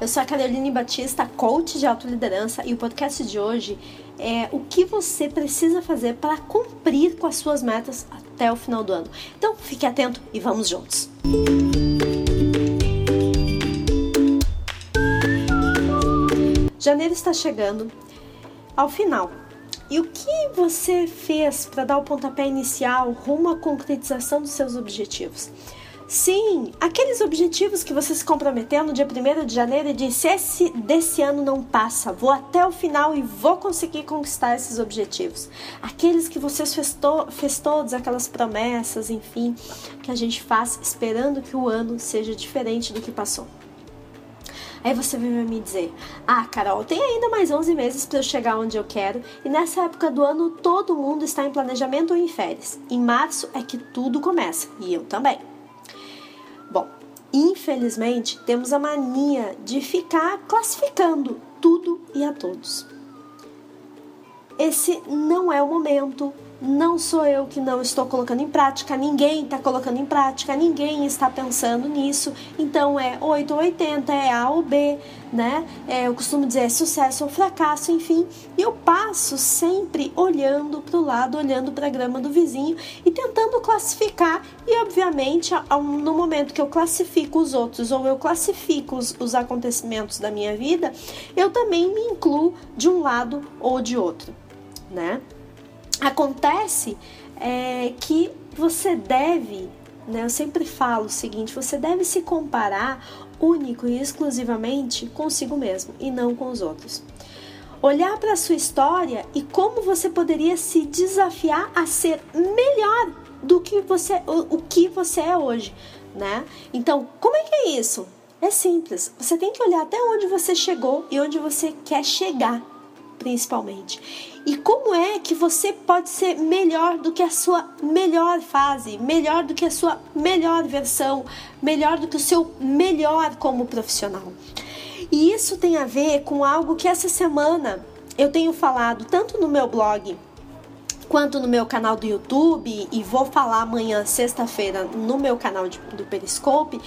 Eu sou a Caroline Batista, coach de autoliderança, e o podcast de hoje é o que você precisa fazer para cumprir com as suas metas até o final do ano. Então, fique atento e vamos juntos. Janeiro está chegando ao final. E o que você fez para dar o pontapé inicial rumo à concretização dos seus objetivos? Sim, aqueles objetivos que você se comprometeu no dia 1 de janeiro e disse: esse desse ano não passa, vou até o final e vou conseguir conquistar esses objetivos. Aqueles que você fez, to fez todas aquelas promessas, enfim, que a gente faz esperando que o ano seja diferente do que passou. Aí você vem me dizer: Ah, Carol, tem ainda mais 11 meses para eu chegar onde eu quero, e nessa época do ano todo mundo está em planejamento ou em férias. Em março é que tudo começa, e eu também. Infelizmente temos a mania de ficar classificando tudo e a todos. Esse não é o momento, não sou eu que não estou colocando em prática, ninguém está colocando em prática, ninguém está pensando nisso. Então é 8 ou 80, é A ou B, né? É, eu costumo dizer é sucesso ou fracasso, enfim. E eu passo sempre olhando para o lado, olhando para a grama do vizinho e tentando classificar. E obviamente, no momento que eu classifico os outros ou eu classifico os, os acontecimentos da minha vida, eu também me incluo de um lado ou de outro, né? Acontece é, que você deve, né, eu sempre falo o seguinte: você deve se comparar único e exclusivamente consigo mesmo e não com os outros. Olhar para a sua história e como você poderia se desafiar a ser melhor do que você, o, o que você é hoje, né? Então, como é que é isso? É simples. Você tem que olhar até onde você chegou e onde você quer chegar principalmente. E como é que você pode ser melhor do que a sua melhor fase, melhor do que a sua melhor versão, melhor do que o seu melhor como profissional? E isso tem a ver com algo que essa semana eu tenho falado tanto no meu blog quanto no meu canal do YouTube e vou falar amanhã, sexta-feira, no meu canal de, do Periscope,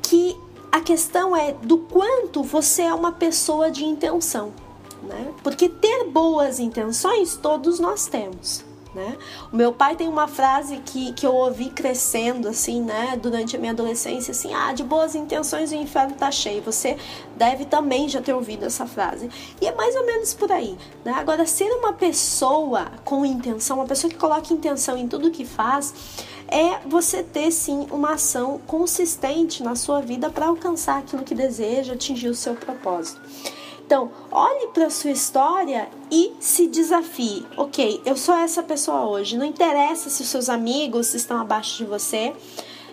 que a questão é do quanto você é uma pessoa de intenção né? Porque ter boas intenções todos nós temos. Né? O meu pai tem uma frase que, que eu ouvi crescendo assim, né, durante a minha adolescência, assim, ah, de boas intenções o inferno tá cheio. Você deve também já ter ouvido essa frase. E é mais ou menos por aí, né? Agora, ser uma pessoa com intenção, uma pessoa que coloca intenção em tudo que faz, é você ter sim uma ação consistente na sua vida para alcançar aquilo que deseja, atingir o seu propósito. Então, olhe para sua história e se desafie. Ok, eu sou essa pessoa hoje. Não interessa se os seus amigos estão abaixo de você.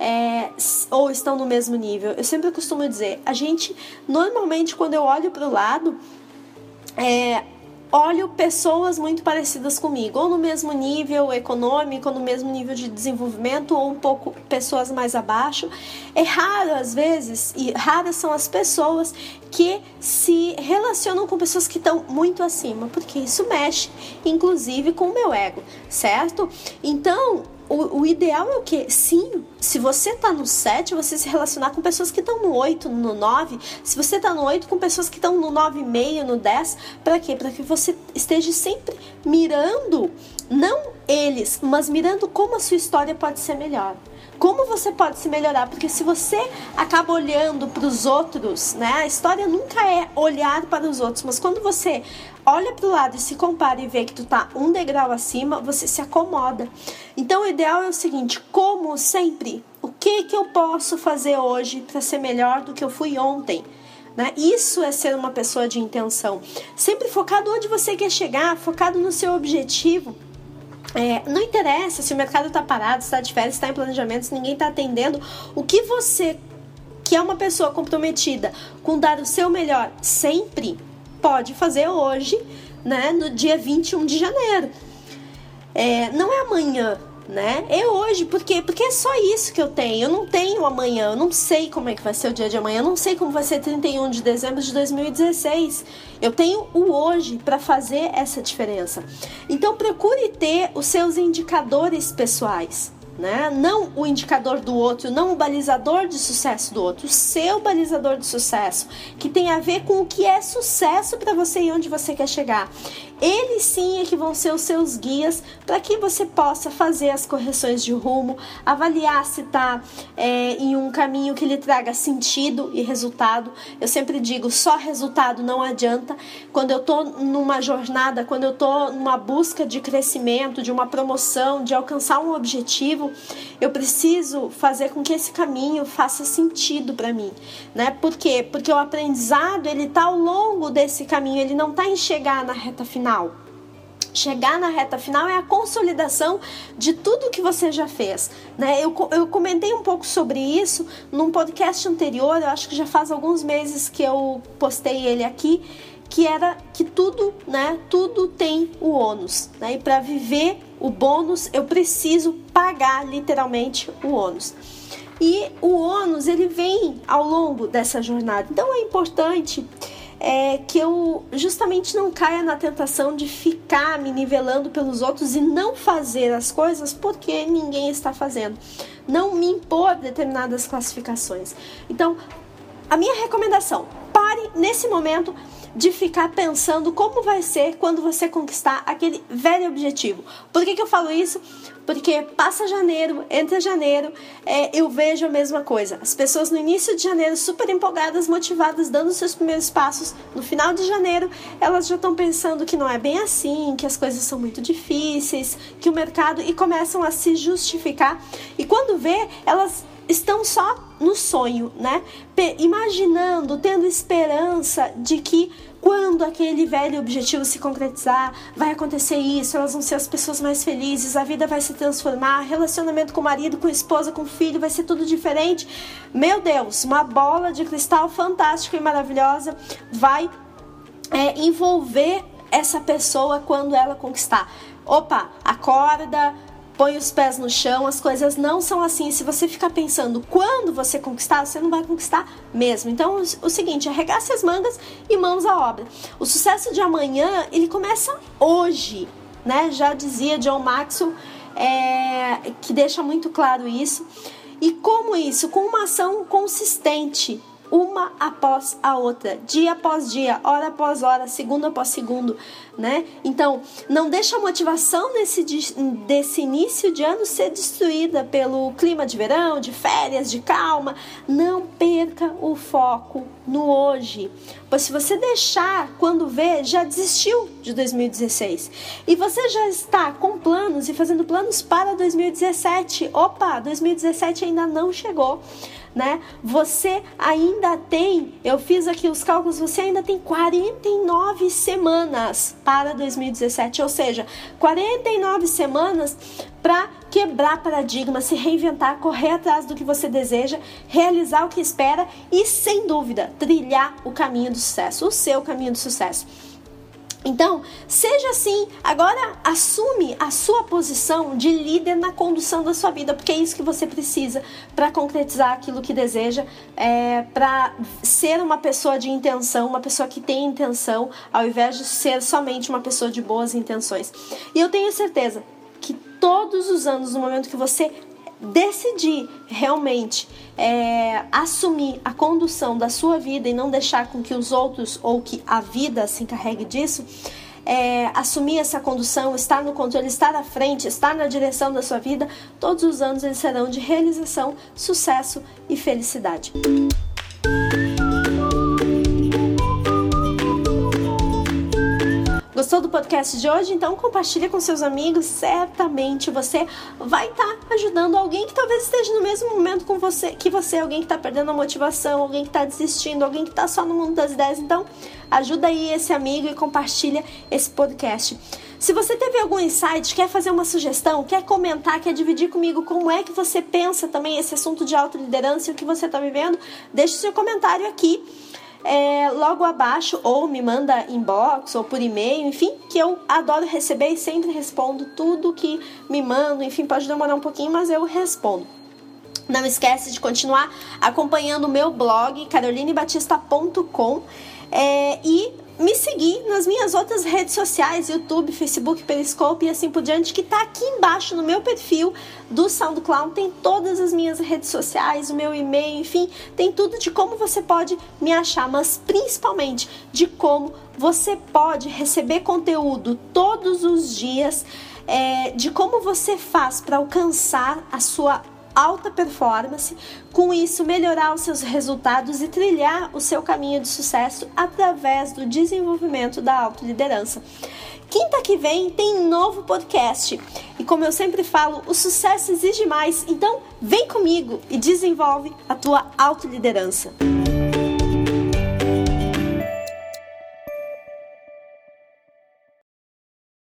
É, ou estão no mesmo nível. Eu sempre costumo dizer, a gente normalmente quando eu olho para o lado, é, olho pessoas muito parecidas comigo, ou no mesmo nível econômico, ou no mesmo nível de desenvolvimento, ou um pouco pessoas mais abaixo. É raro às vezes, e raras são as pessoas que se relacionam com pessoas que estão muito acima, porque isso mexe, inclusive, com o meu ego, certo? Então, o, o, ideal é o que? Sim, se você tá no 7, você se relacionar com pessoas que estão no 8, no 9. Se você tá no 8, com pessoas que estão no 9,5, no 10. Para quê? Para que você esteja sempre mirando, não eles, mas mirando como a sua história pode ser melhor como você pode se melhorar, porque se você acaba olhando para os outros, né? A história nunca é olhar para os outros, mas quando você olha para o lado e se compara e vê que tu tá um degrau acima, você se acomoda. Então o ideal é o seguinte, como sempre, o que que eu posso fazer hoje para ser melhor do que eu fui ontem? Né? Isso é ser uma pessoa de intenção. Sempre focado onde você quer chegar, focado no seu objetivo. É, não interessa se o mercado está parado, está de férias, está em planejamento, se ninguém está atendendo. O que você, que é uma pessoa comprometida com dar o seu melhor sempre, pode fazer hoje, né, no dia 21 de janeiro. É, não é amanhã, né? É hoje, porque porque é só isso que eu tenho. Eu não tenho amanhã, eu não sei como é que vai ser o dia de amanhã, eu não sei como vai ser 31 de dezembro de 2016. Eu tenho o hoje para fazer essa diferença. Então procure ter os seus indicadores pessoais. né? Não o indicador do outro, não o balizador de sucesso do outro, o seu balizador de sucesso, que tem a ver com o que é sucesso para você e onde você quer chegar. Eles sim é que vão ser os seus guias para que você possa fazer as correções de rumo, avaliar se está é, em um caminho que lhe traga sentido e resultado. Eu sempre digo, só resultado não adianta. Quando eu estou numa jornada, quando eu estou numa busca de crescimento, de uma promoção, de alcançar um objetivo, eu preciso fazer com que esse caminho faça sentido para mim, né? Por quê? Porque o aprendizado ele está ao longo desse caminho, ele não está em chegar na reta final. Chegar na reta final é a consolidação de tudo que você já fez. Né? Eu, eu comentei um pouco sobre isso num podcast anterior, eu acho que já faz alguns meses que eu postei ele aqui, que era que tudo, né, tudo tem o ônus, né? E para viver o bônus, eu preciso pagar literalmente o ônus. E o ônus, ele vem ao longo dessa jornada. Então é importante é, que eu justamente não caia na tentação de ficar me nivelando pelos outros e não fazer as coisas porque ninguém está fazendo. Não me impor determinadas classificações. Então, a minha recomendação, pare nesse momento de ficar pensando como vai ser quando você conquistar aquele velho objetivo. Por que, que eu falo isso? Porque passa janeiro, entra janeiro, é, eu vejo a mesma coisa. As pessoas no início de janeiro super empolgadas, motivadas, dando seus primeiros passos. No final de janeiro, elas já estão pensando que não é bem assim, que as coisas são muito difíceis, que o mercado e começam a se justificar. E quando vê, elas estão só no sonho, né? Imaginando, tendo esperança de que quando aquele velho objetivo se concretizar, vai acontecer isso, elas vão ser as pessoas mais felizes, a vida vai se transformar, relacionamento com o marido, com a esposa, com o filho, vai ser tudo diferente. Meu Deus, uma bola de cristal fantástica e maravilhosa vai é, envolver essa pessoa quando ela conquistar. Opa, acorda, põe os pés no chão, as coisas não são assim. Se você ficar pensando quando você conquistar, você não vai conquistar mesmo. Então, o seguinte, arregace as mangas e mãos à obra. O sucesso de amanhã, ele começa hoje, né? Já dizia John Maxwell, é, que deixa muito claro isso. E como isso? Com uma ação consistente, uma após a outra, dia após dia, hora após hora, segundo após segundo, né? Então, não deixa a motivação desse, desse início de ano ser destruída pelo clima de verão, de férias, de calma. Não perca o foco no hoje. Pois se você deixar, quando vê, já desistiu de 2016. E você já está com planos e fazendo planos para 2017. Opa, 2017 ainda não chegou né? Você ainda tem, eu fiz aqui os cálculos, você ainda tem 49 semanas para 2017, ou seja, 49 semanas para quebrar paradigma, se reinventar, correr atrás do que você deseja, realizar o que espera e, sem dúvida, trilhar o caminho do sucesso, o seu caminho do sucesso. Então, seja assim, agora assume a sua posição de líder na condução da sua vida, porque é isso que você precisa para concretizar aquilo que deseja, é, para ser uma pessoa de intenção, uma pessoa que tem intenção, ao invés de ser somente uma pessoa de boas intenções. E eu tenho certeza que todos os anos, no momento que você decidir realmente é, assumir a condução da sua vida e não deixar com que os outros ou que a vida se encarregue disso, é, assumir essa condução, estar no controle, estar à frente, estar na direção da sua vida, todos os anos eles serão de realização, sucesso e felicidade. Gostou do podcast de hoje? Então compartilha com seus amigos. Certamente você vai estar tá ajudando alguém que talvez esteja no mesmo momento com você, que você, alguém que está perdendo a motivação, alguém que está desistindo, alguém que está só no mundo das ideias. Então ajuda aí esse amigo e compartilha esse podcast. Se você teve algum insight, quer fazer uma sugestão, quer comentar, quer dividir comigo como é que você pensa também esse assunto de autoliderança e o que você está vivendo, deixe seu comentário aqui é, logo abaixo, ou me manda inbox ou por e-mail, enfim, que eu adoro receber e sempre respondo tudo que me mandam, enfim, pode demorar um pouquinho, mas eu respondo. Não esquece de continuar acompanhando o meu blog, carolinebatista.com, é, e me seguir nas minhas outras redes sociais, YouTube, Facebook, Periscope e assim por diante, que tá aqui embaixo no meu perfil do SoundCloud, tem todas as minhas redes sociais, o meu e-mail, enfim, tem tudo de como você pode me achar, mas principalmente de como você pode receber conteúdo todos os dias, é, de como você faz para alcançar a sua alta performance, com isso melhorar os seus resultados e trilhar o seu caminho de sucesso através do desenvolvimento da autoliderança. Quinta que vem tem novo podcast. E como eu sempre falo, o sucesso exige mais. Então, vem comigo e desenvolve a tua autoliderança.